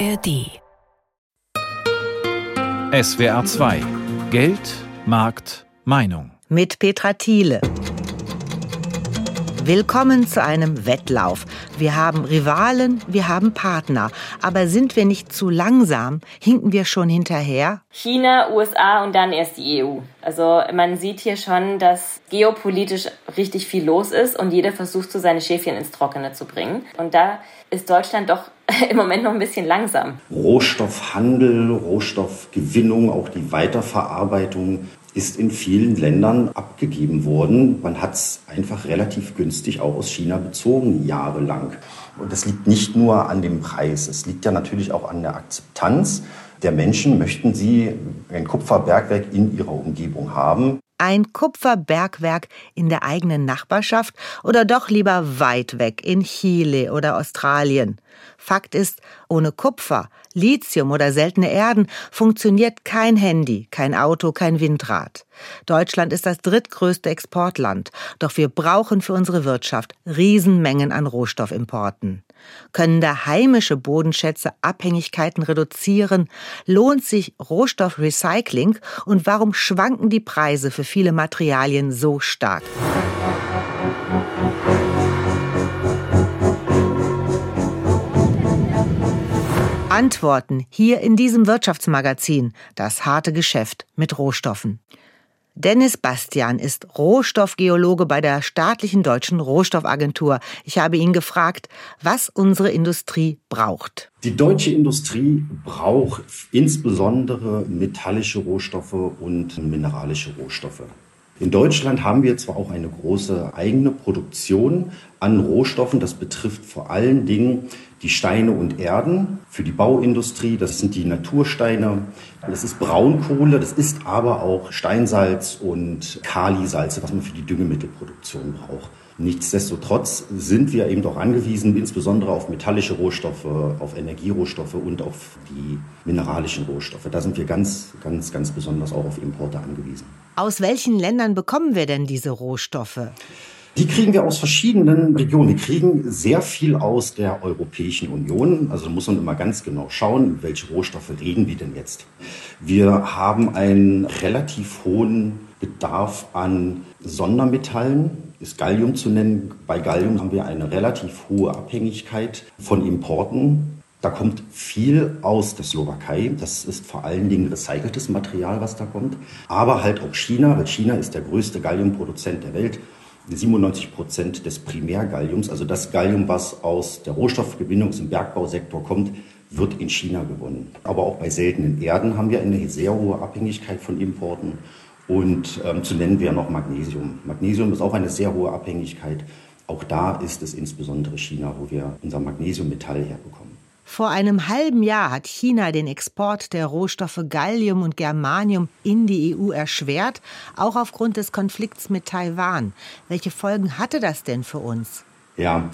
ARD. SWR 2 Geld, Markt, Meinung. Mit Petra Thiele. Willkommen zu einem Wettlauf. Wir haben Rivalen, wir haben Partner. Aber sind wir nicht zu langsam? Hinken wir schon hinterher? China, USA und dann erst die EU. Also man sieht hier schon, dass geopolitisch richtig viel los ist und jeder versucht, so seine Schäfchen ins Trockene zu bringen. Und da ist Deutschland doch im Moment noch ein bisschen langsam. Rohstoffhandel, Rohstoffgewinnung, auch die Weiterverarbeitung ist in vielen Ländern abgegeben worden. Man hat es einfach relativ günstig auch aus China bezogen, jahrelang. Und das liegt nicht nur an dem Preis, es liegt ja natürlich auch an der Akzeptanz der Menschen. Möchten sie ein Kupferbergwerk in ihrer Umgebung haben? Ein Kupferbergwerk in der eigenen Nachbarschaft oder doch lieber weit weg in Chile oder Australien? Fakt ist, ohne Kupfer, Lithium oder seltene Erden funktioniert kein Handy, kein Auto, kein Windrad. Deutschland ist das drittgrößte Exportland, doch wir brauchen für unsere Wirtschaft Riesenmengen an Rohstoffimporten. Können da heimische Bodenschätze Abhängigkeiten reduzieren? Lohnt sich Rohstoffrecycling? Und warum schwanken die Preise für viele Materialien so stark? Antworten hier in diesem Wirtschaftsmagazin Das harte Geschäft mit Rohstoffen. Dennis Bastian ist Rohstoffgeologe bei der staatlichen deutschen Rohstoffagentur. Ich habe ihn gefragt, was unsere Industrie braucht. Die deutsche Industrie braucht insbesondere metallische Rohstoffe und mineralische Rohstoffe. In Deutschland haben wir zwar auch eine große eigene Produktion an Rohstoffen, das betrifft vor allen Dingen die Steine und Erden für die Bauindustrie, das sind die Natursteine, das ist Braunkohle, das ist aber auch Steinsalz und Kalisalze, was man für die Düngemittelproduktion braucht. Nichtsdestotrotz sind wir eben auch angewiesen, insbesondere auf metallische Rohstoffe, auf Energierohstoffe und auf die mineralischen Rohstoffe. Da sind wir ganz, ganz, ganz besonders auch auf Importe angewiesen. Aus welchen Ländern bekommen wir denn diese Rohstoffe? Die kriegen wir aus verschiedenen Regionen. Wir kriegen sehr viel aus der Europäischen Union. Also muss man immer ganz genau schauen, welche Rohstoffe reden wir denn jetzt. Wir haben einen relativ hohen Bedarf an Sondermetallen, ist Gallium zu nennen. Bei Gallium haben wir eine relativ hohe Abhängigkeit von Importen. Da kommt viel aus der Slowakei. Das ist vor allen Dingen recyceltes Material, was da kommt. Aber halt auch China, weil China ist der größte Galliumproduzent der Welt. 97 Prozent des Primärgalliums, also das Gallium, was aus der Rohstoffgewinnungs- und Bergbausektor kommt, wird in China gewonnen. Aber auch bei seltenen Erden haben wir eine sehr hohe Abhängigkeit von Importen. Und ähm, zu nennen wäre noch Magnesium. Magnesium ist auch eine sehr hohe Abhängigkeit. Auch da ist es insbesondere China, wo wir unser Magnesiummetall herbekommen. Vor einem halben Jahr hat China den Export der Rohstoffe Gallium und Germanium in die EU erschwert, auch aufgrund des Konflikts mit Taiwan. Welche Folgen hatte das denn für uns? Ja,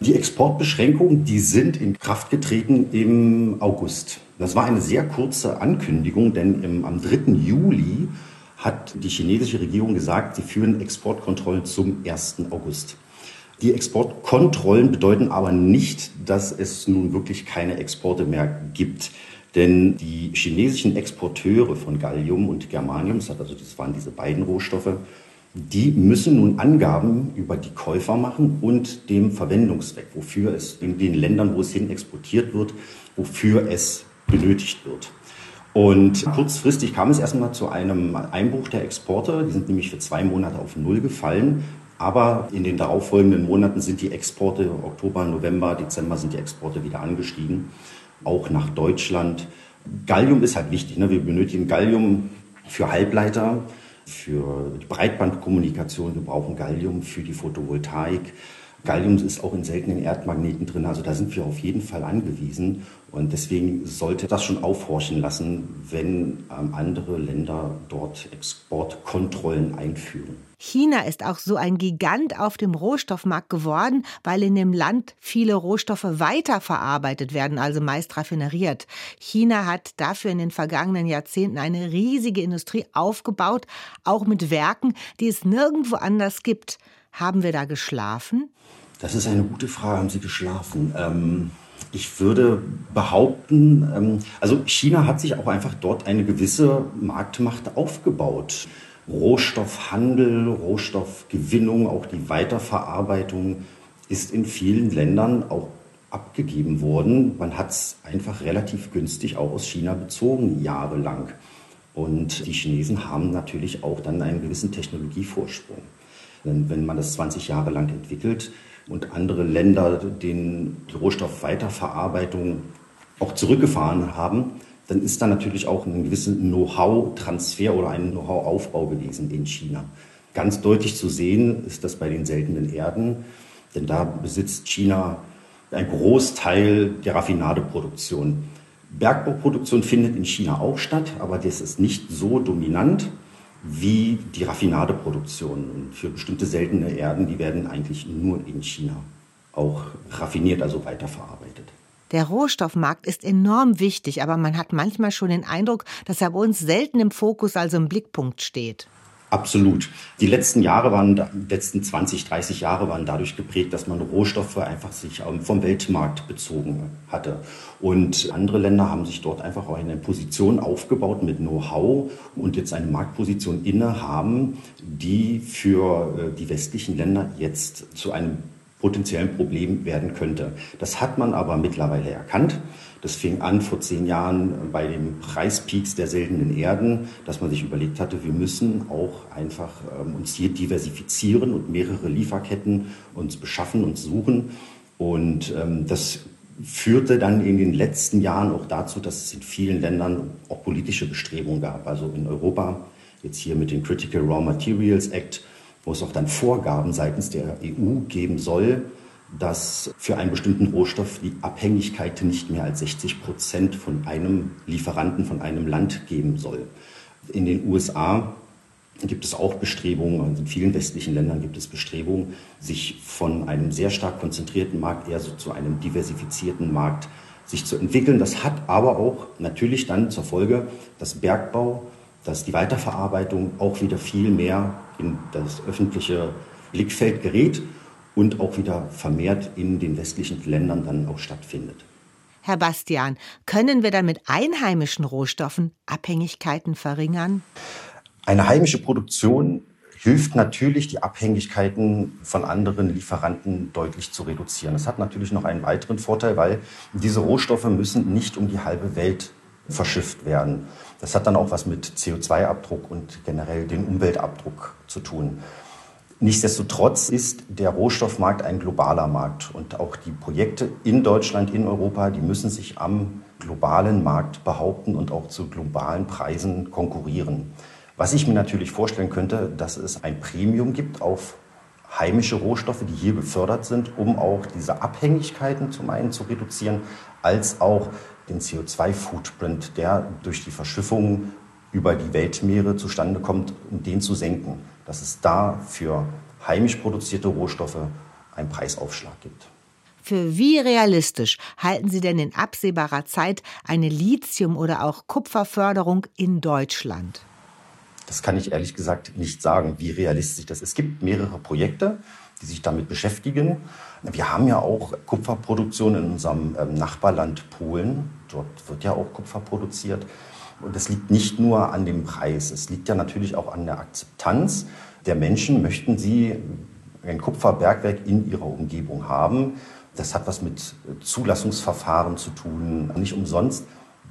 die Exportbeschränkungen, die sind in Kraft getreten im August. Das war eine sehr kurze Ankündigung, denn im, am 3. Juli hat die chinesische Regierung gesagt, sie führen Exportkontrollen zum 1. August. Die Exportkontrollen bedeuten aber nicht, dass es nun wirklich keine Exporte mehr gibt. Denn die chinesischen Exporteure von Gallium und Germanium, also das waren diese beiden Rohstoffe, die müssen nun Angaben über die Käufer machen und dem Verwendungszweck, wofür es in den Ländern, wo es hin exportiert wird, wofür es benötigt wird. Und kurzfristig kam es erstmal zu einem Einbruch der Exporte. Die sind nämlich für zwei Monate auf Null gefallen. Aber in den darauffolgenden Monaten sind die Exporte, Oktober, November, Dezember sind die Exporte wieder angestiegen, auch nach Deutschland. Gallium ist halt wichtig. Ne? Wir benötigen Gallium für Halbleiter, für die Breitbandkommunikation. Wir brauchen Gallium für die Photovoltaik. Gallium ist auch in seltenen Erdmagneten drin, also da sind wir auf jeden Fall angewiesen. Und deswegen sollte das schon aufhorchen lassen, wenn ähm, andere Länder dort Exportkontrollen einführen. China ist auch so ein Gigant auf dem Rohstoffmarkt geworden, weil in dem Land viele Rohstoffe weiterverarbeitet werden, also meist raffineriert. China hat dafür in den vergangenen Jahrzehnten eine riesige Industrie aufgebaut, auch mit Werken, die es nirgendwo anders gibt. Haben wir da geschlafen? Das ist eine gute Frage. Haben Sie geschlafen? Ähm, Ich würde behaupten, ähm, also China hat sich auch einfach dort eine gewisse Marktmacht aufgebaut. Rohstoffhandel, Rohstoffgewinnung, auch die Weiterverarbeitung ist in vielen Ländern auch abgegeben worden. Man hat es einfach relativ günstig auch aus China bezogen, jahrelang. Und die Chinesen haben natürlich auch dann einen gewissen Technologievorsprung. Denn wenn man das 20 Jahre lang entwickelt und andere Länder den Rohstoffweiterverarbeitung auch zurückgefahren haben, dann ist da natürlich auch ein gewisser Know-how-Transfer oder ein Know-how-Aufbau gewesen in China. Ganz deutlich zu sehen ist das bei den seltenen Erden, denn da besitzt China einen Großteil der Raffinadeproduktion. Bergbauproduktion findet in China auch statt, aber das ist nicht so dominant wie die Raffinadeproduktion. Für bestimmte seltene Erden, die werden eigentlich nur in China auch raffiniert, also weiterverarbeitet. Der Rohstoffmarkt ist enorm wichtig, aber man hat manchmal schon den Eindruck, dass er bei uns selten im Fokus, also im Blickpunkt steht. Absolut. Die letzten Jahre waren, die letzten 20, 30 Jahre waren dadurch geprägt, dass man Rohstoffe einfach sich ähm, vom Weltmarkt bezogen hatte. Und andere Länder haben sich dort einfach auch eine Position aufgebaut mit Know-how und jetzt eine Marktposition inne haben, die für äh, die westlichen Länder jetzt zu einem potenziellen Problem werden könnte. Das hat man aber mittlerweile erkannt. Das fing an vor zehn Jahren bei den Preispeaks der seltenen Erden, dass man sich überlegt hatte, wir müssen auch einfach ähm, uns hier diversifizieren und mehrere Lieferketten uns beschaffen und suchen. Und ähm, das führte dann in den letzten Jahren auch dazu, dass es in vielen Ländern auch politische Bestrebungen gab. Also in Europa, jetzt hier mit dem Critical Raw Materials Act, wo es auch dann Vorgaben seitens der EU geben soll, dass für einen bestimmten Rohstoff die Abhängigkeit nicht mehr als 60 Prozent von einem Lieferanten, von einem Land geben soll. In den USA gibt es auch Bestrebungen, also in vielen westlichen Ländern gibt es Bestrebungen, sich von einem sehr stark konzentrierten Markt eher so zu einem diversifizierten Markt sich zu entwickeln. Das hat aber auch natürlich dann zur Folge, dass Bergbau, dass die Weiterverarbeitung auch wieder viel mehr in das öffentliche Blickfeld gerät und auch wieder vermehrt in den westlichen Ländern dann auch stattfindet. Herr Bastian, können wir dann mit einheimischen Rohstoffen Abhängigkeiten verringern? Eine heimische Produktion hilft natürlich, die Abhängigkeiten von anderen Lieferanten deutlich zu reduzieren. Das hat natürlich noch einen weiteren Vorteil, weil diese Rohstoffe müssen nicht um die halbe Welt verschifft werden. Das hat dann auch was mit CO2-Abdruck und generell den Umweltabdruck zu tun. Nichtsdestotrotz ist der Rohstoffmarkt ein globaler Markt und auch die Projekte in Deutschland, in Europa, die müssen sich am globalen Markt behaupten und auch zu globalen Preisen konkurrieren. Was ich mir natürlich vorstellen könnte, dass es ein Premium gibt auf heimische Rohstoffe, die hier gefördert sind, um auch diese Abhängigkeiten zum einen zu reduzieren, als auch den CO2-Footprint, der durch die Verschiffung über die Weltmeere zustande kommt, um den zu senken dass es da für heimisch produzierte Rohstoffe einen Preisaufschlag gibt. Für wie realistisch halten Sie denn in absehbarer Zeit eine Lithium- oder auch Kupferförderung in Deutschland? Das kann ich ehrlich gesagt nicht sagen, wie realistisch das ist. Es gibt mehrere Projekte, die sich damit beschäftigen. Wir haben ja auch Kupferproduktion in unserem ähm, Nachbarland Polen. Dort wird ja auch Kupfer produziert. Und das liegt nicht nur an dem Preis, es liegt ja natürlich auch an der Akzeptanz der Menschen. Möchten sie ein Kupferbergwerk in ihrer Umgebung haben? Das hat was mit Zulassungsverfahren zu tun. Nicht umsonst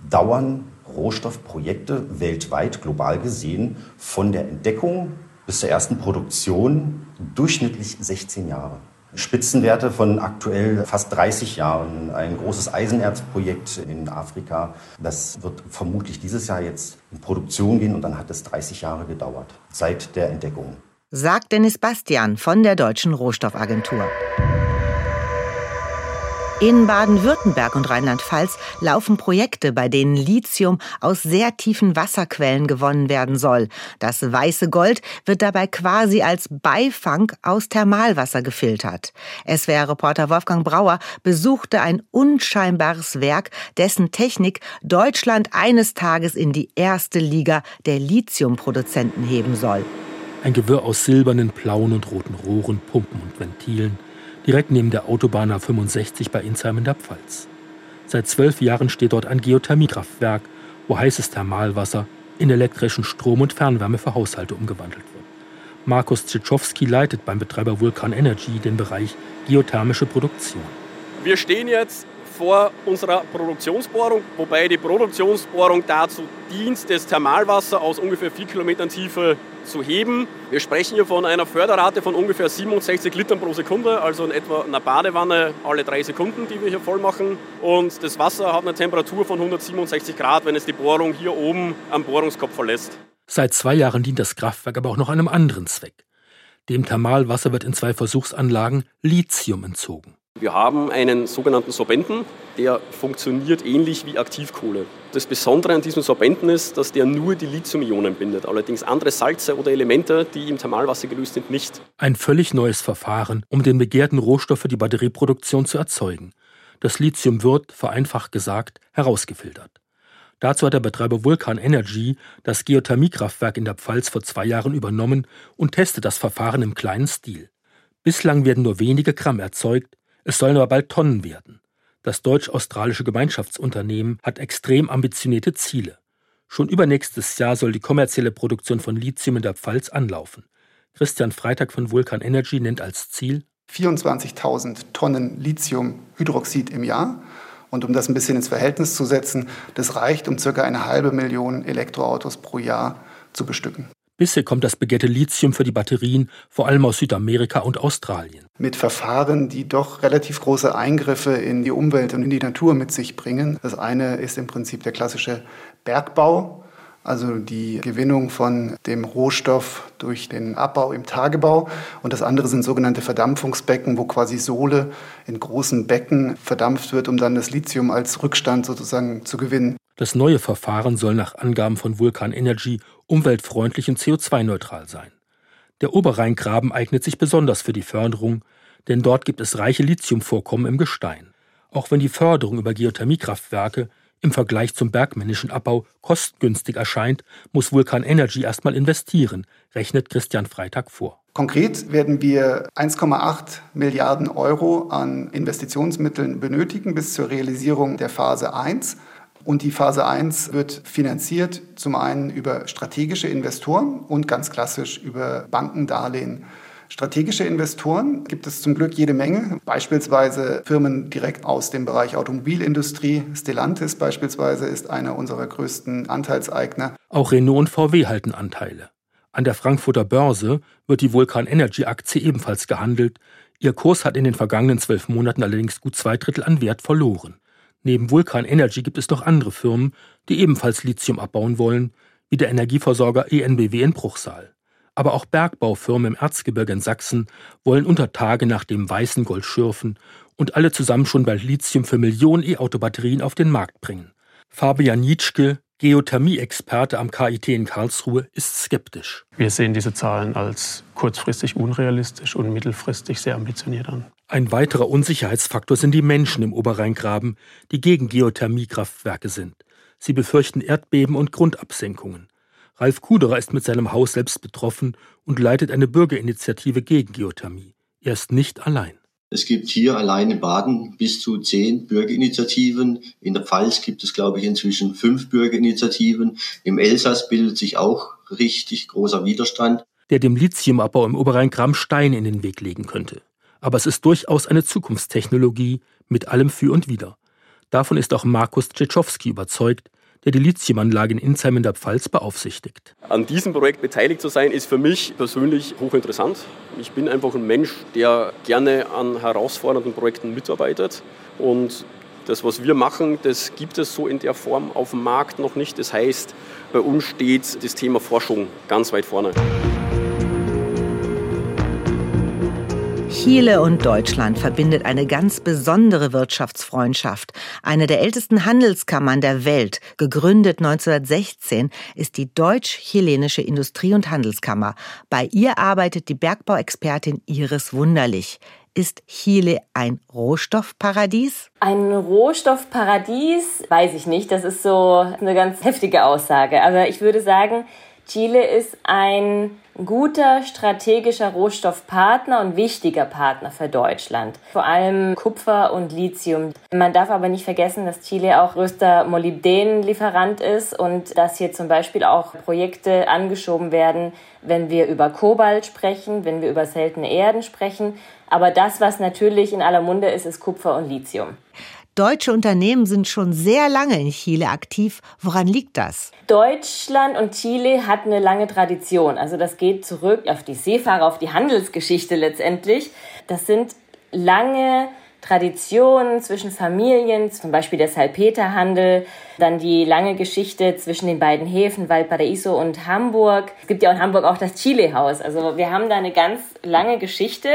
dauern Rohstoffprojekte weltweit, global gesehen, von der Entdeckung bis zur ersten Produktion durchschnittlich 16 Jahre. Spitzenwerte von aktuell fast 30 Jahren. Ein großes Eisenerzprojekt in Afrika. Das wird vermutlich dieses Jahr jetzt in Produktion gehen und dann hat es 30 Jahre gedauert seit der Entdeckung. Sagt Dennis Bastian von der Deutschen Rohstoffagentur. In Baden-Württemberg und Rheinland-Pfalz laufen Projekte, bei denen Lithium aus sehr tiefen Wasserquellen gewonnen werden soll. Das weiße Gold wird dabei quasi als Beifang aus Thermalwasser gefiltert. SWR-Reporter Wolfgang Brauer besuchte ein unscheinbares Werk, dessen Technik Deutschland eines Tages in die erste Liga der Lithiumproduzenten heben soll. Ein Gewirr aus silbernen, blauen und roten Rohren, Pumpen und Ventilen direkt neben der Autobahn A65 bei Insheim in der Pfalz. Seit zwölf Jahren steht dort ein Geothermiekraftwerk, wo heißes Thermalwasser in elektrischen Strom und Fernwärme für Haushalte umgewandelt wird. Markus Tschitschowski leitet beim Betreiber Vulkan Energy den Bereich geothermische Produktion. Wir stehen jetzt vor unserer Produktionsbohrung, wobei die Produktionsbohrung dazu dient, das Thermalwasser aus ungefähr 4 Kilometern Tiefe zu heben. Wir sprechen hier von einer Förderrate von ungefähr 67 Litern pro Sekunde, also in etwa einer Badewanne alle drei Sekunden, die wir hier voll machen. Und das Wasser hat eine Temperatur von 167 Grad, wenn es die Bohrung hier oben am Bohrungskopf verlässt. Seit zwei Jahren dient das Kraftwerk aber auch noch einem anderen Zweck. Dem Thermalwasser wird in zwei Versuchsanlagen Lithium entzogen. Wir haben einen sogenannten Sorbenten, der funktioniert ähnlich wie Aktivkohle. Das Besondere an diesem Sorbenten ist, dass der nur die Lithium-Ionen bindet, allerdings andere Salze oder Elemente, die im Thermalwasser gelöst sind, nicht. Ein völlig neues Verfahren, um den begehrten Rohstoff für die Batterieproduktion zu erzeugen. Das Lithium wird, vereinfacht gesagt, herausgefiltert. Dazu hat der Betreiber Vulkan Energy das Geothermiekraftwerk in der Pfalz vor zwei Jahren übernommen und testet das Verfahren im kleinen Stil. Bislang werden nur wenige Gramm erzeugt, es sollen aber bald Tonnen werden. Das deutsch-australische Gemeinschaftsunternehmen hat extrem ambitionierte Ziele. Schon übernächstes Jahr soll die kommerzielle Produktion von Lithium in der Pfalz anlaufen. Christian Freitag von Vulkan Energy nennt als Ziel 24.000 Tonnen Lithiumhydroxid im Jahr. Und um das ein bisschen ins Verhältnis zu setzen, das reicht, um circa eine halbe Million Elektroautos pro Jahr zu bestücken. Bisher kommt das begehrte Lithium für die Batterien vor allem aus Südamerika und Australien. Mit Verfahren, die doch relativ große Eingriffe in die Umwelt und in die Natur mit sich bringen. Das eine ist im Prinzip der klassische Bergbau, also die Gewinnung von dem Rohstoff durch den Abbau im Tagebau. Und das andere sind sogenannte Verdampfungsbecken, wo quasi Sohle in großen Becken verdampft wird, um dann das Lithium als Rückstand sozusagen zu gewinnen. Das neue Verfahren soll nach Angaben von Vulkan Energy umweltfreundlich und CO2-neutral sein. Der Oberrheingraben eignet sich besonders für die Förderung, denn dort gibt es reiche Lithiumvorkommen im Gestein. Auch wenn die Förderung über Geothermiekraftwerke im Vergleich zum bergmännischen Abbau kostengünstig erscheint, muss Vulkan Energy erstmal investieren, rechnet Christian Freitag vor. Konkret werden wir 1,8 Milliarden Euro an Investitionsmitteln benötigen bis zur Realisierung der Phase 1. Und die Phase 1 wird finanziert zum einen über strategische Investoren und ganz klassisch über Bankendarlehen. Strategische Investoren gibt es zum Glück jede Menge, beispielsweise Firmen direkt aus dem Bereich Automobilindustrie. Stellantis beispielsweise ist einer unserer größten Anteilseigner. Auch Renault und VW halten Anteile. An der Frankfurter Börse wird die Vulkan Energy Aktie ebenfalls gehandelt. Ihr Kurs hat in den vergangenen zwölf Monaten allerdings gut zwei Drittel an Wert verloren. Neben Vulkan Energy gibt es noch andere Firmen, die ebenfalls Lithium abbauen wollen, wie der Energieversorger ENBW in Bruchsal. Aber auch Bergbaufirmen im Erzgebirge in Sachsen wollen unter Tage nach dem weißen Gold schürfen und alle zusammen schon bald Lithium für Millionen E-Auto-Batterien auf den Markt bringen. Fabian Nitschke, Geothermie-Experte am KIT in Karlsruhe, ist skeptisch. Wir sehen diese Zahlen als kurzfristig unrealistisch und mittelfristig sehr ambitioniert an. Ein weiterer Unsicherheitsfaktor sind die Menschen im Oberrheingraben, die gegen Geothermiekraftwerke sind. Sie befürchten Erdbeben und Grundabsenkungen. Ralf Kuderer ist mit seinem Haus selbst betroffen und leitet eine Bürgerinitiative gegen Geothermie. Er ist nicht allein. Es gibt hier allein in Baden bis zu zehn Bürgerinitiativen. In der Pfalz gibt es, glaube ich, inzwischen fünf Bürgerinitiativen. Im Elsass bildet sich auch richtig großer Widerstand. Der dem Lithiumabbau im Oberrheingraben Steine in den Weg legen könnte. Aber es ist durchaus eine Zukunftstechnologie mit allem Für und Wider. Davon ist auch Markus Tschetschowski überzeugt, der die Lithiumanlage in Insheim in der Pfalz beaufsichtigt. An diesem Projekt beteiligt zu sein, ist für mich persönlich hochinteressant. Ich bin einfach ein Mensch, der gerne an herausfordernden Projekten mitarbeitet. Und das, was wir machen, das gibt es so in der Form auf dem Markt noch nicht. Das heißt, bei uns steht das Thema Forschung ganz weit vorne. Chile und Deutschland verbindet eine ganz besondere Wirtschaftsfreundschaft. Eine der ältesten Handelskammern der Welt, gegründet 1916, ist die Deutsch-Chilenische Industrie- und Handelskammer. Bei ihr arbeitet die Bergbauexpertin Iris Wunderlich. Ist Chile ein Rohstoffparadies? Ein Rohstoffparadies weiß ich nicht. Das ist so eine ganz heftige Aussage. Aber ich würde sagen, Chile ist ein guter strategischer Rohstoffpartner und wichtiger Partner für Deutschland. Vor allem Kupfer und Lithium. Man darf aber nicht vergessen, dass Chile auch größter Molybdenlieferant ist und dass hier zum Beispiel auch Projekte angeschoben werden, wenn wir über Kobalt sprechen, wenn wir über seltene Erden sprechen. Aber das, was natürlich in aller Munde ist, ist Kupfer und Lithium. Deutsche Unternehmen sind schon sehr lange in Chile aktiv. Woran liegt das? Deutschland und Chile hat eine lange Tradition. Also das geht zurück auf die Seefahrer, auf die Handelsgeschichte letztendlich. Das sind lange Traditionen zwischen Familien, zum Beispiel der Salpeterhandel, dann die lange Geschichte zwischen den beiden Häfen Valparaiso und Hamburg. Es gibt ja in Hamburg auch das Chile-Haus. Also wir haben da eine ganz lange Geschichte.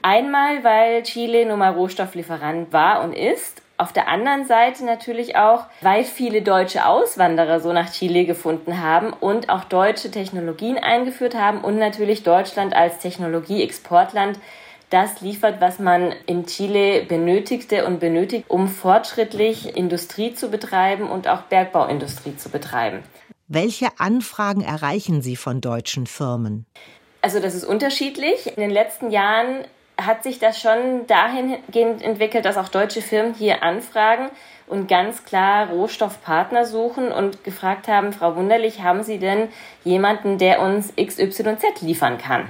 Einmal, weil Chile nun mal Rohstofflieferant war und ist auf der anderen Seite natürlich auch, weil viele deutsche Auswanderer so nach Chile gefunden haben und auch deutsche Technologien eingeführt haben und natürlich Deutschland als Technologieexportland das liefert, was man in Chile benötigte und benötigt, um fortschrittlich Industrie zu betreiben und auch Bergbauindustrie zu betreiben. Welche Anfragen erreichen Sie von deutschen Firmen? Also das ist unterschiedlich. In den letzten Jahren hat sich das schon dahingehend entwickelt, dass auch deutsche Firmen hier anfragen und ganz klar Rohstoffpartner suchen und gefragt haben, Frau Wunderlich, haben Sie denn jemanden, der uns XYZ liefern kann?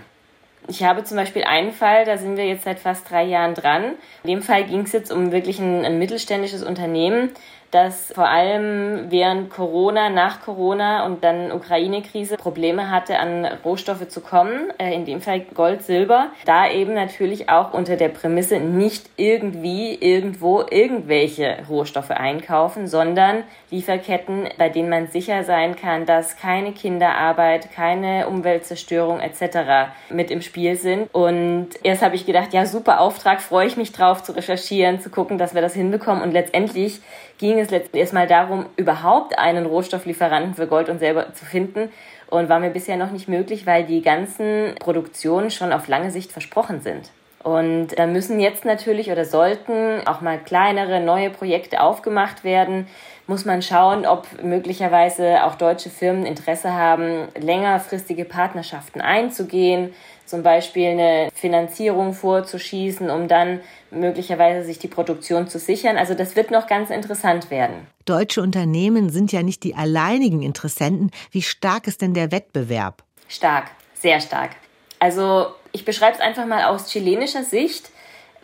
Ich habe zum Beispiel einen Fall, da sind wir jetzt seit fast drei Jahren dran. In dem Fall ging es jetzt um wirklich ein, ein mittelständisches Unternehmen, das vor allem während Corona, nach Corona und dann Ukraine-Krise Probleme hatte, an Rohstoffe zu kommen, äh, in dem Fall Gold, Silber, da eben natürlich auch unter der Prämisse nicht irgendwie irgendwo irgendwelche Rohstoffe einkaufen, sondern Lieferketten, bei denen man sicher sein kann, dass keine Kinderarbeit, keine Umweltzerstörung etc. mit im Spiel sind. Und erst habe ich gedacht, ja, super Auftrag, freue ich mich drauf zu recherchieren, zu gucken, dass wir das hinbekommen. Und letztendlich ging es erstmal darum, überhaupt einen Rohstofflieferanten für Gold und Silber zu finden und war mir bisher noch nicht möglich, weil die ganzen Produktionen schon auf lange Sicht versprochen sind. Und da müssen jetzt natürlich oder sollten auch mal kleinere, neue Projekte aufgemacht werden. Muss man schauen, ob möglicherweise auch deutsche Firmen Interesse haben, längerfristige Partnerschaften einzugehen, zum Beispiel eine Finanzierung vorzuschießen, um dann möglicherweise sich die Produktion zu sichern. Also das wird noch ganz interessant werden. Deutsche Unternehmen sind ja nicht die alleinigen Interessenten. Wie stark ist denn der Wettbewerb? Stark, sehr stark. Also ich beschreibe es einfach mal aus chilenischer Sicht,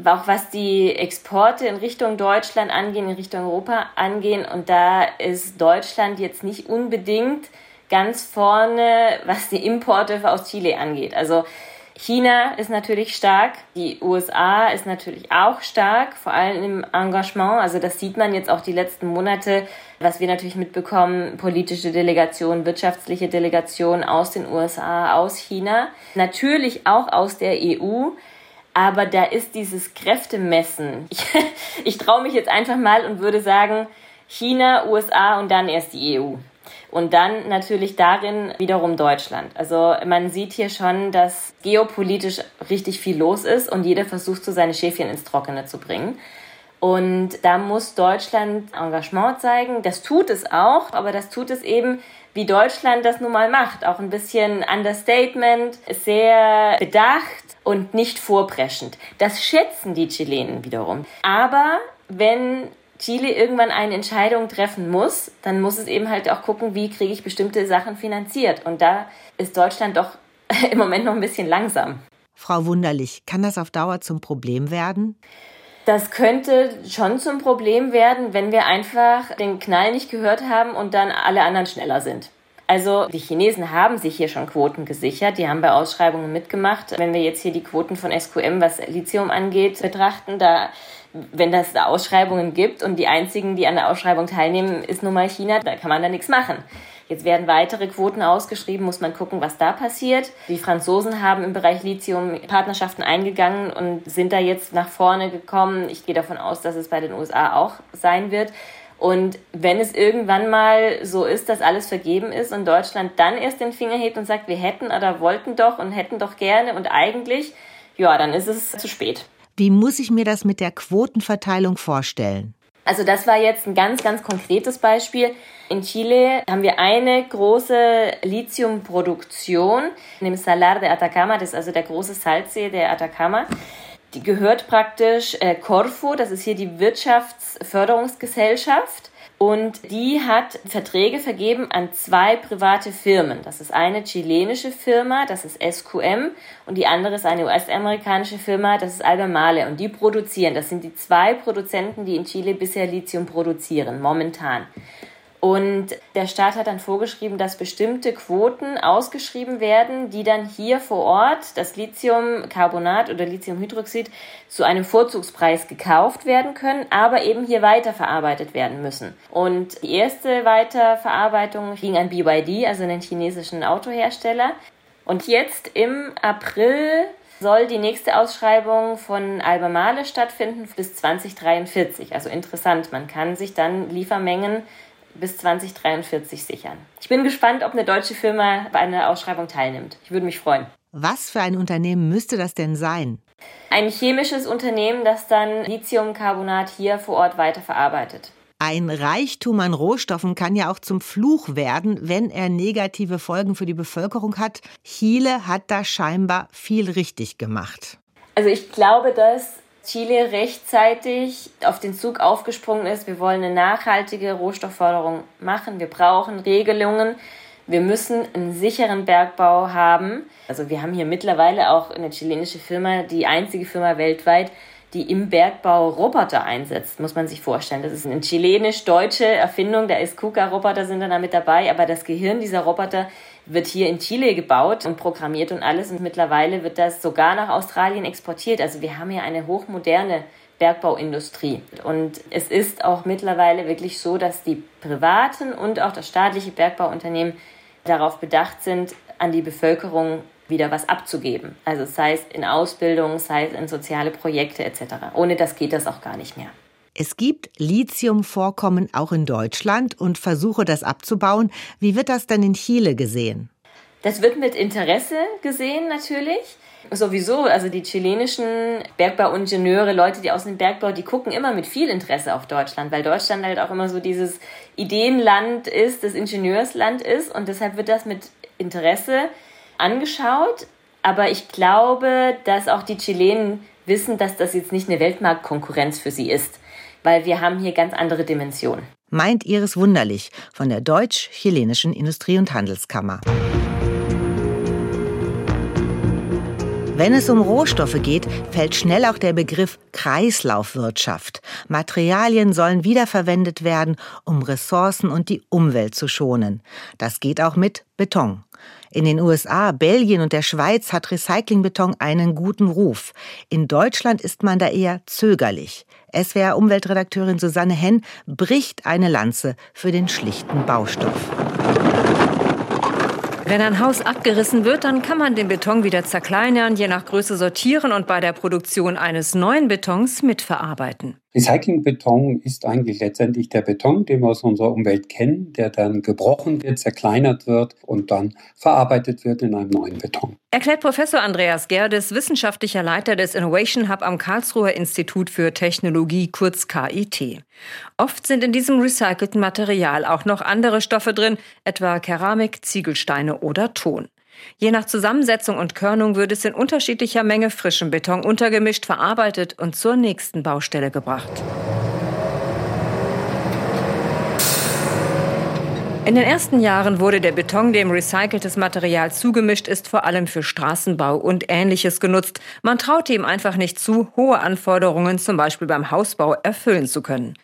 auch was die Exporte in Richtung Deutschland angehen, in Richtung Europa angehen. Und da ist Deutschland jetzt nicht unbedingt ganz vorne, was die Importe aus Chile angeht. Also China ist natürlich stark, die USA ist natürlich auch stark, vor allem im Engagement. Also das sieht man jetzt auch die letzten Monate, was wir natürlich mitbekommen, politische Delegationen, wirtschaftliche Delegationen aus den USA, aus China, natürlich auch aus der EU. Aber da ist dieses Kräftemessen. Ich, ich traue mich jetzt einfach mal und würde sagen, China, USA und dann erst die EU. Und dann natürlich darin wiederum Deutschland. Also man sieht hier schon, dass geopolitisch richtig viel los ist und jeder versucht, so seine Schäfchen ins Trockene zu bringen. Und da muss Deutschland Engagement zeigen. Das tut es auch, aber das tut es eben, wie Deutschland das nun mal macht. Auch ein bisschen Understatement, sehr bedacht und nicht vorpreschend. Das schätzen die Chilenen wiederum. Aber wenn Chile irgendwann eine Entscheidung treffen muss, dann muss es eben halt auch gucken, wie kriege ich bestimmte Sachen finanziert. Und da ist Deutschland doch im Moment noch ein bisschen langsam. Frau Wunderlich, kann das auf Dauer zum Problem werden? Das könnte schon zum Problem werden, wenn wir einfach den Knall nicht gehört haben und dann alle anderen schneller sind. Also die Chinesen haben sich hier schon Quoten gesichert, die haben bei Ausschreibungen mitgemacht. Wenn wir jetzt hier die Quoten von SQM, was Lithium angeht, betrachten, da wenn das da Ausschreibungen gibt und die einzigen, die an der Ausschreibung teilnehmen, ist nun mal China, da kann man da nichts machen. Jetzt werden weitere Quoten ausgeschrieben, muss man gucken, was da passiert. Die Franzosen haben im Bereich Lithium Partnerschaften eingegangen und sind da jetzt nach vorne gekommen. Ich gehe davon aus, dass es bei den USA auch sein wird. Und wenn es irgendwann mal so ist, dass alles vergeben ist und Deutschland dann erst den Finger hebt und sagt, wir hätten oder wollten doch und hätten doch gerne und eigentlich, ja, dann ist es zu spät. Wie muss ich mir das mit der Quotenverteilung vorstellen? Also das war jetzt ein ganz, ganz konkretes Beispiel. In Chile haben wir eine große Lithiumproduktion dem Salar de Atacama, das ist also der große Salzsee der Atacama. Die gehört praktisch äh, Corfu, das ist hier die Wirtschaftsförderungsgesellschaft. Und die hat Verträge vergeben an zwei private Firmen. Das ist eine chilenische Firma, das ist SQM, und die andere ist eine US-amerikanische Firma, das ist Albemarle. Und die produzieren, das sind die zwei Produzenten, die in Chile bisher Lithium produzieren, momentan. Und der Staat hat dann vorgeschrieben, dass bestimmte Quoten ausgeschrieben werden, die dann hier vor Ort, das Lithiumcarbonat oder Lithiumhydroxid, zu einem Vorzugspreis gekauft werden können, aber eben hier weiterverarbeitet werden müssen. Und die erste Weiterverarbeitung ging an BYD, also einen chinesischen Autohersteller. Und jetzt im April soll die nächste Ausschreibung von Albemarle stattfinden bis 2043. Also interessant, man kann sich dann Liefermengen bis 2043 sichern. Ich bin gespannt, ob eine deutsche Firma bei einer Ausschreibung teilnimmt. Ich würde mich freuen. Was für ein Unternehmen müsste das denn sein? Ein chemisches Unternehmen, das dann Lithiumcarbonat hier vor Ort weiterverarbeitet. Ein Reichtum an Rohstoffen kann ja auch zum Fluch werden, wenn er negative Folgen für die Bevölkerung hat. Chile hat da scheinbar viel richtig gemacht. Also ich glaube, dass Chile rechtzeitig auf den Zug aufgesprungen ist. Wir wollen eine nachhaltige Rohstoffförderung machen. Wir brauchen Regelungen. Wir müssen einen sicheren Bergbau haben. Also wir haben hier mittlerweile auch eine chilenische Firma, die einzige Firma weltweit, die im Bergbau Roboter einsetzt, muss man sich vorstellen. Das ist eine chilenisch-deutsche Erfindung. Der Escuca-Roboter sind dann da mit dabei, aber das Gehirn dieser Roboter wird hier in Chile gebaut und programmiert und alles. Und mittlerweile wird das sogar nach Australien exportiert. Also wir haben hier eine hochmoderne Bergbauindustrie. Und es ist auch mittlerweile wirklich so, dass die privaten und auch das staatliche Bergbauunternehmen darauf bedacht sind, an die Bevölkerung wieder was abzugeben. Also sei es in Ausbildung, sei es in soziale Projekte etc. Ohne das geht das auch gar nicht mehr. Es gibt Lithiumvorkommen auch in Deutschland und Versuche, das abzubauen. Wie wird das denn in Chile gesehen? Das wird mit Interesse gesehen natürlich. Sowieso, also die chilenischen Bergbauingenieure, Leute, die aus dem Bergbau, die gucken immer mit viel Interesse auf Deutschland, weil Deutschland halt auch immer so dieses Ideenland ist, das Ingenieursland ist und deshalb wird das mit Interesse angeschaut. Aber ich glaube, dass auch die Chilenen wissen, dass das jetzt nicht eine Weltmarktkonkurrenz für sie ist weil wir haben hier ganz andere Dimensionen. Meint Iris Wunderlich von der Deutsch-Chilenischen Industrie- und Handelskammer. Wenn es um Rohstoffe geht, fällt schnell auch der Begriff Kreislaufwirtschaft. Materialien sollen wiederverwendet werden, um Ressourcen und die Umwelt zu schonen. Das geht auch mit Beton. In den USA, Belgien und der Schweiz hat Recyclingbeton einen guten Ruf. In Deutschland ist man da eher zögerlich. SWR-Umweltredakteurin Susanne Henn bricht eine Lanze für den schlichten Baustoff. Wenn ein Haus abgerissen wird, dann kann man den Beton wieder zerkleinern, je nach Größe sortieren und bei der Produktion eines neuen Betons mitverarbeiten. Recyclingbeton ist eigentlich letztendlich der Beton, den wir aus unserer Umwelt kennen, der dann gebrochen wird, zerkleinert wird und dann verarbeitet wird in einem neuen Beton. Erklärt Professor Andreas Gerdes, wissenschaftlicher Leiter des Innovation Hub am Karlsruher Institut für Technologie, kurz KIT. Oft sind in diesem recycelten Material auch noch andere Stoffe drin, etwa Keramik, Ziegelsteine oder Ton. Je nach Zusammensetzung und Körnung wird es in unterschiedlicher Menge frischen Beton untergemischt, verarbeitet und zur nächsten Baustelle gebracht. In den ersten Jahren wurde der Beton, dem recyceltes Material zugemischt ist, vor allem für Straßenbau und Ähnliches genutzt. Man traute ihm einfach nicht zu, hohe Anforderungen zum Beispiel beim Hausbau erfüllen zu können.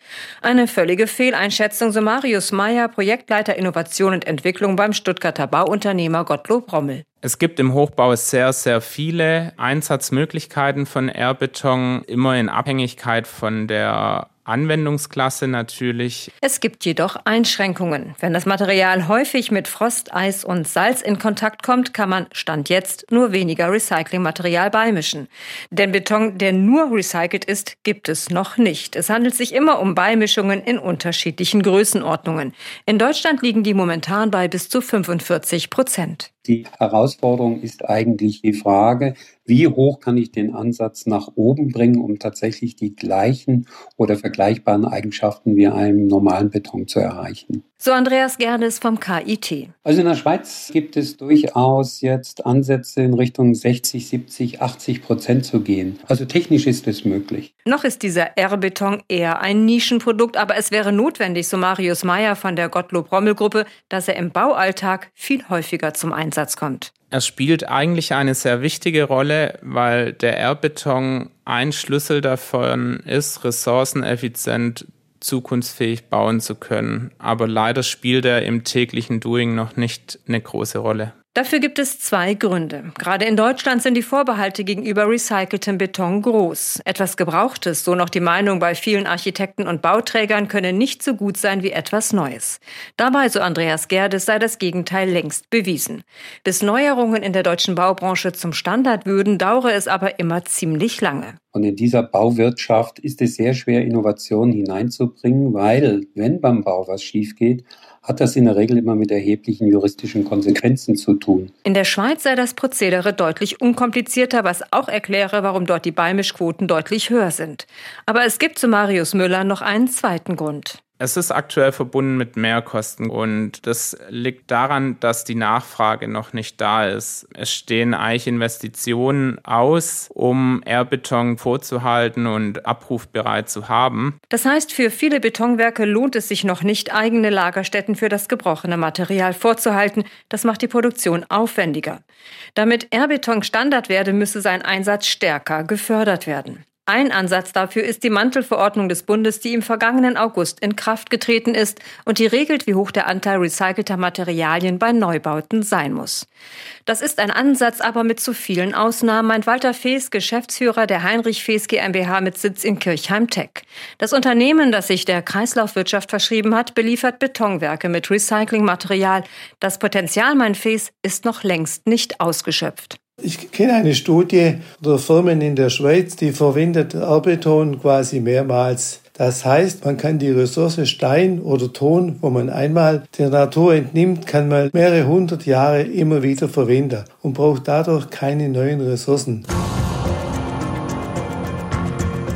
Eine völlige Fehleinschätzung, so Marius Meyer, Projektleiter Innovation und Entwicklung beim Stuttgarter Bauunternehmer Gottlob Rommel. Es gibt im Hochbau sehr, sehr viele Einsatzmöglichkeiten von Airbeton, immer in Abhängigkeit von der Anwendungsklasse natürlich. Es gibt jedoch Einschränkungen. Wenn das Material häufig mit Frost, Eis und Salz in Kontakt kommt, kann man Stand jetzt nur weniger Recyclingmaterial beimischen. Denn Beton, der nur recycelt ist, gibt es noch nicht. Es handelt sich immer um Beimischungen in unterschiedlichen Größenordnungen. In Deutschland liegen die momentan bei bis zu 45 Prozent. Die Herausforderung ist eigentlich die Frage, wie hoch kann ich den Ansatz nach oben bringen, um tatsächlich die gleichen oder vergleichbaren Eigenschaften wie einem normalen Beton zu erreichen. So Andreas Gerdes vom KIT. Also in der Schweiz gibt es durchaus jetzt Ansätze in Richtung 60, 70, 80 Prozent zu gehen. Also technisch ist es möglich. Noch ist dieser R-Beton eher ein Nischenprodukt, aber es wäre notwendig, so Marius Meyer von der Gottlob-Rommel-Gruppe, dass er im Baualltag viel häufiger zum Einsatz kommt. Er spielt eigentlich eine sehr wichtige Rolle, weil der R-Beton ein Schlüssel davon ist, ressourceneffizient zukunftsfähig bauen zu können. Aber leider spielt er im täglichen Doing noch nicht eine große Rolle. Dafür gibt es zwei Gründe. Gerade in Deutschland sind die Vorbehalte gegenüber recyceltem Beton groß. Etwas Gebrauchtes, so noch die Meinung bei vielen Architekten und Bauträgern, könne nicht so gut sein wie etwas Neues. Dabei, so Andreas Gerdes, sei das Gegenteil längst bewiesen. Bis Neuerungen in der deutschen Baubranche zum Standard würden, dauere es aber immer ziemlich lange. Und in dieser Bauwirtschaft ist es sehr schwer, Innovationen hineinzubringen, weil, wenn beim Bau was schief geht, hat das in der Regel immer mit erheblichen juristischen Konsequenzen zu tun. In der Schweiz sei das Prozedere deutlich unkomplizierter, was auch erkläre, warum dort die Beimischquoten deutlich höher sind. Aber es gibt zu Marius Müller noch einen zweiten Grund. Es ist aktuell verbunden mit Mehrkosten und das liegt daran, dass die Nachfrage noch nicht da ist. Es stehen eigentlich Investitionen aus, um Erdbeton vorzuhalten und abrufbereit zu haben. Das heißt, für viele Betonwerke lohnt es sich noch nicht, eigene Lagerstätten für das gebrochene Material vorzuhalten. Das macht die Produktion aufwendiger. Damit Erdbeton Standard werde, müsse sein Einsatz stärker gefördert werden. Ein Ansatz dafür ist die Mantelverordnung des Bundes, die im vergangenen August in Kraft getreten ist und die regelt, wie hoch der Anteil recycelter Materialien bei Neubauten sein muss. Das ist ein Ansatz, aber mit zu vielen Ausnahmen, meint Walter Fees, Geschäftsführer der Heinrich Fees GmbH mit Sitz in Kirchheim-Tech. Das Unternehmen, das sich der Kreislaufwirtschaft verschrieben hat, beliefert Betonwerke mit Recyclingmaterial. Das Potenzial, mein Fees, ist noch längst nicht ausgeschöpft. Ich kenne eine Studie oder Firmen in der Schweiz, die verwendet Erdbeton quasi mehrmals. Das heißt, man kann die Ressource Stein oder Ton, wo man einmal der Natur entnimmt, kann man mehrere hundert Jahre immer wieder verwenden und braucht dadurch keine neuen Ressourcen.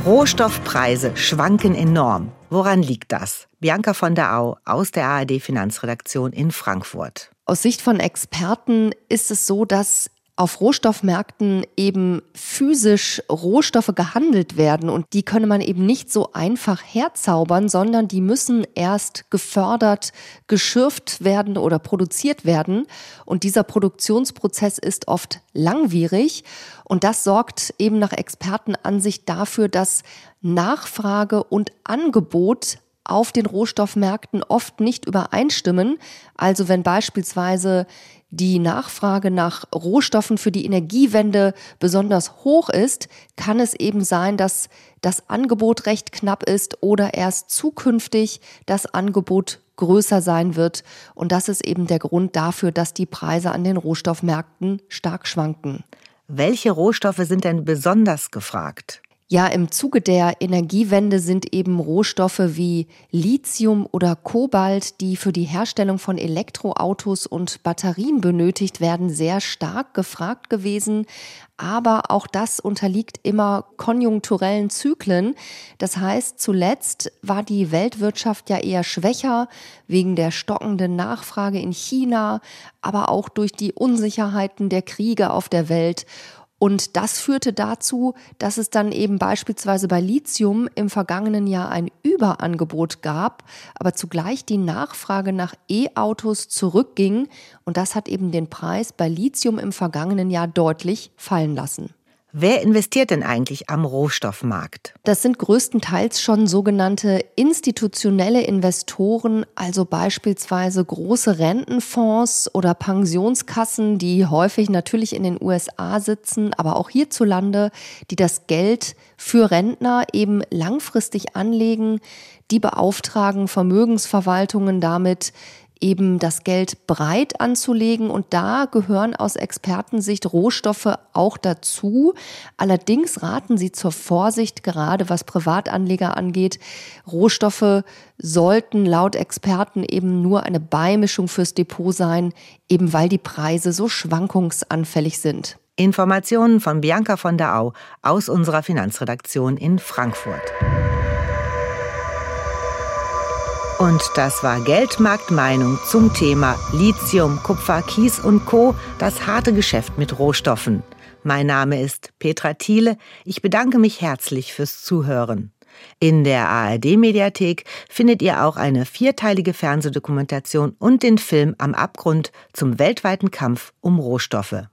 Rohstoffpreise schwanken enorm. Woran liegt das? Bianca von der Au aus der ARD Finanzredaktion in Frankfurt. Aus Sicht von Experten ist es so, dass auf Rohstoffmärkten eben physisch Rohstoffe gehandelt werden. Und die könne man eben nicht so einfach herzaubern, sondern die müssen erst gefördert, geschürft werden oder produziert werden. Und dieser Produktionsprozess ist oft langwierig. Und das sorgt eben nach Expertenansicht dafür, dass Nachfrage und Angebot auf den Rohstoffmärkten oft nicht übereinstimmen. Also wenn beispielsweise die Nachfrage nach Rohstoffen für die Energiewende besonders hoch ist, kann es eben sein, dass das Angebot recht knapp ist oder erst zukünftig das Angebot größer sein wird. Und das ist eben der Grund dafür, dass die Preise an den Rohstoffmärkten stark schwanken. Welche Rohstoffe sind denn besonders gefragt? Ja, im Zuge der Energiewende sind eben Rohstoffe wie Lithium oder Kobalt, die für die Herstellung von Elektroautos und Batterien benötigt werden, sehr stark gefragt gewesen. Aber auch das unterliegt immer konjunkturellen Zyklen. Das heißt, zuletzt war die Weltwirtschaft ja eher schwächer wegen der stockenden Nachfrage in China, aber auch durch die Unsicherheiten der Kriege auf der Welt. Und das führte dazu, dass es dann eben beispielsweise bei Lithium im vergangenen Jahr ein Überangebot gab, aber zugleich die Nachfrage nach E-Autos zurückging. Und das hat eben den Preis bei Lithium im vergangenen Jahr deutlich fallen lassen. Wer investiert denn eigentlich am Rohstoffmarkt? Das sind größtenteils schon sogenannte institutionelle Investoren, also beispielsweise große Rentenfonds oder Pensionskassen, die häufig natürlich in den USA sitzen, aber auch hierzulande, die das Geld für Rentner eben langfristig anlegen, die beauftragen Vermögensverwaltungen damit, eben das Geld breit anzulegen. Und da gehören aus Expertensicht Rohstoffe auch dazu. Allerdings raten sie zur Vorsicht, gerade was Privatanleger angeht. Rohstoffe sollten laut Experten eben nur eine Beimischung fürs Depot sein, eben weil die Preise so schwankungsanfällig sind. Informationen von Bianca von der Au aus unserer Finanzredaktion in Frankfurt. Und das war Geldmarktmeinung zum Thema Lithium, Kupfer, Kies und Co., das harte Geschäft mit Rohstoffen. Mein Name ist Petra Thiele. Ich bedanke mich herzlich fürs Zuhören. In der ARD-Mediathek findet ihr auch eine vierteilige Fernsehdokumentation und den Film Am Abgrund zum weltweiten Kampf um Rohstoffe.